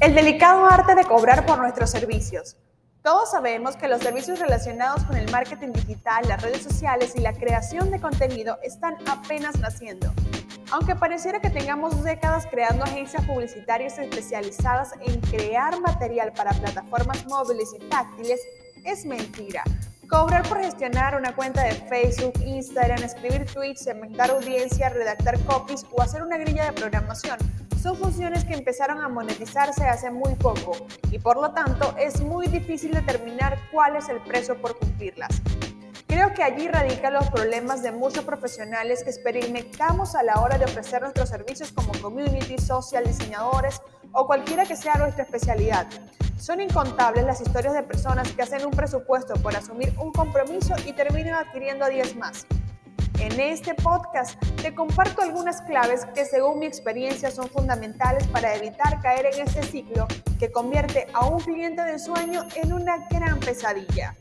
El delicado arte de cobrar por nuestros servicios. Todos sabemos que los servicios relacionados con el marketing digital, las redes sociales y la creación de contenido están apenas naciendo. Aunque pareciera que tengamos décadas creando agencias publicitarias especializadas en crear material para plataformas móviles y táctiles, es mentira. Cobrar por gestionar una cuenta de Facebook, Instagram, escribir tweets, segmentar audiencia, redactar copies o hacer una grilla de programación son funciones que empezaron a monetizarse hace muy poco y por lo tanto es muy difícil determinar cuál es el precio por cumplirlas. Creo que allí radican los problemas de muchos profesionales que experimentamos a la hora de ofrecer nuestros servicios como community, social, diseñadores o cualquiera que sea nuestra especialidad. Son incontables las historias de personas que hacen un presupuesto por asumir un compromiso y terminan adquiriendo 10 más. En este podcast te comparto algunas claves que según mi experiencia son fundamentales para evitar caer en este ciclo que convierte a un cliente de sueño en una gran pesadilla.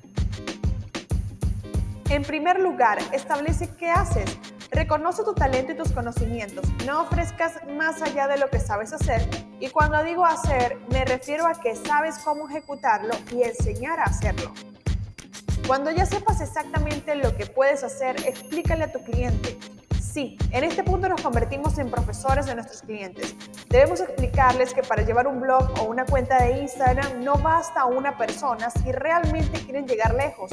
En primer lugar, establece qué haces. Reconoce tu talento y tus conocimientos. No ofrezcas más allá de lo que sabes hacer. Y cuando digo hacer, me refiero a que sabes cómo ejecutarlo y enseñar a hacerlo. Cuando ya sepas exactamente lo que puedes hacer, explícale a tu cliente. Sí, en este punto nos convertimos en profesores de nuestros clientes. Debemos explicarles que para llevar un blog o una cuenta de Instagram no basta una persona si realmente quieren llegar lejos.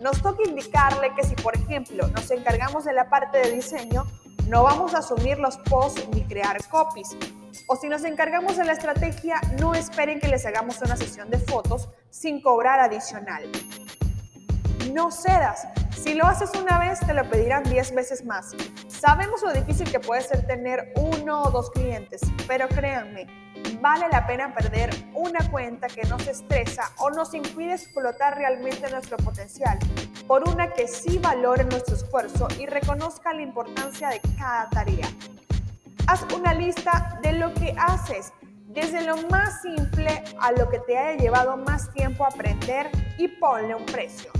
Nos toca indicarle que si, por ejemplo, nos encargamos de la parte de diseño, no vamos a asumir los posts ni crear copies. O si nos encargamos de la estrategia, no esperen que les hagamos una sesión de fotos sin cobrar adicional no cedas. Si lo haces una vez, te lo pedirán 10 veces más. Sabemos lo difícil que puede ser tener uno o dos clientes, pero créanme, vale la pena perder una cuenta que nos estresa o nos impide explotar realmente nuestro potencial por una que sí valore nuestro esfuerzo y reconozca la importancia de cada tarea. Haz una lista de lo que haces, desde lo más simple a lo que te haya llevado más tiempo aprender y ponle un precio.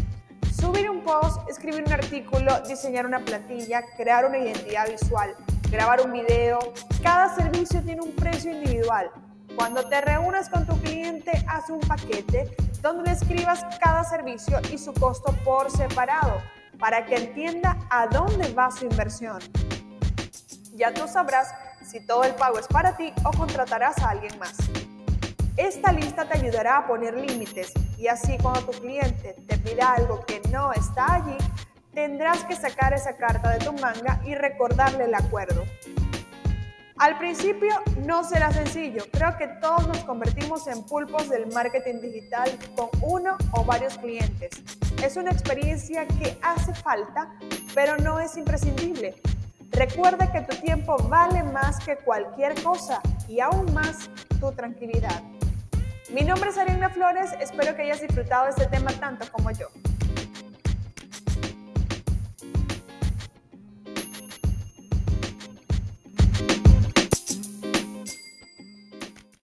Escribir un artículo, diseñar una plantilla, crear una identidad visual, grabar un video. Cada servicio tiene un precio individual. Cuando te reúnas con tu cliente, haz un paquete donde le escribas cada servicio y su costo por separado para que entienda a dónde va su inversión. Ya tú sabrás si todo el pago es para ti o contratarás a alguien más. Esta lista te ayudará a poner límites y así cuando tu cliente te pida algo que no está allí, tendrás que sacar esa carta de tu manga y recordarle el acuerdo. Al principio no será sencillo, creo que todos nos convertimos en pulpos del marketing digital con uno o varios clientes. Es una experiencia que hace falta, pero no es imprescindible. Recuerda que tu tiempo vale más que cualquier cosa y aún más tu tranquilidad. Mi nombre es Ariana Flores, espero que hayas disfrutado este tema tanto como yo.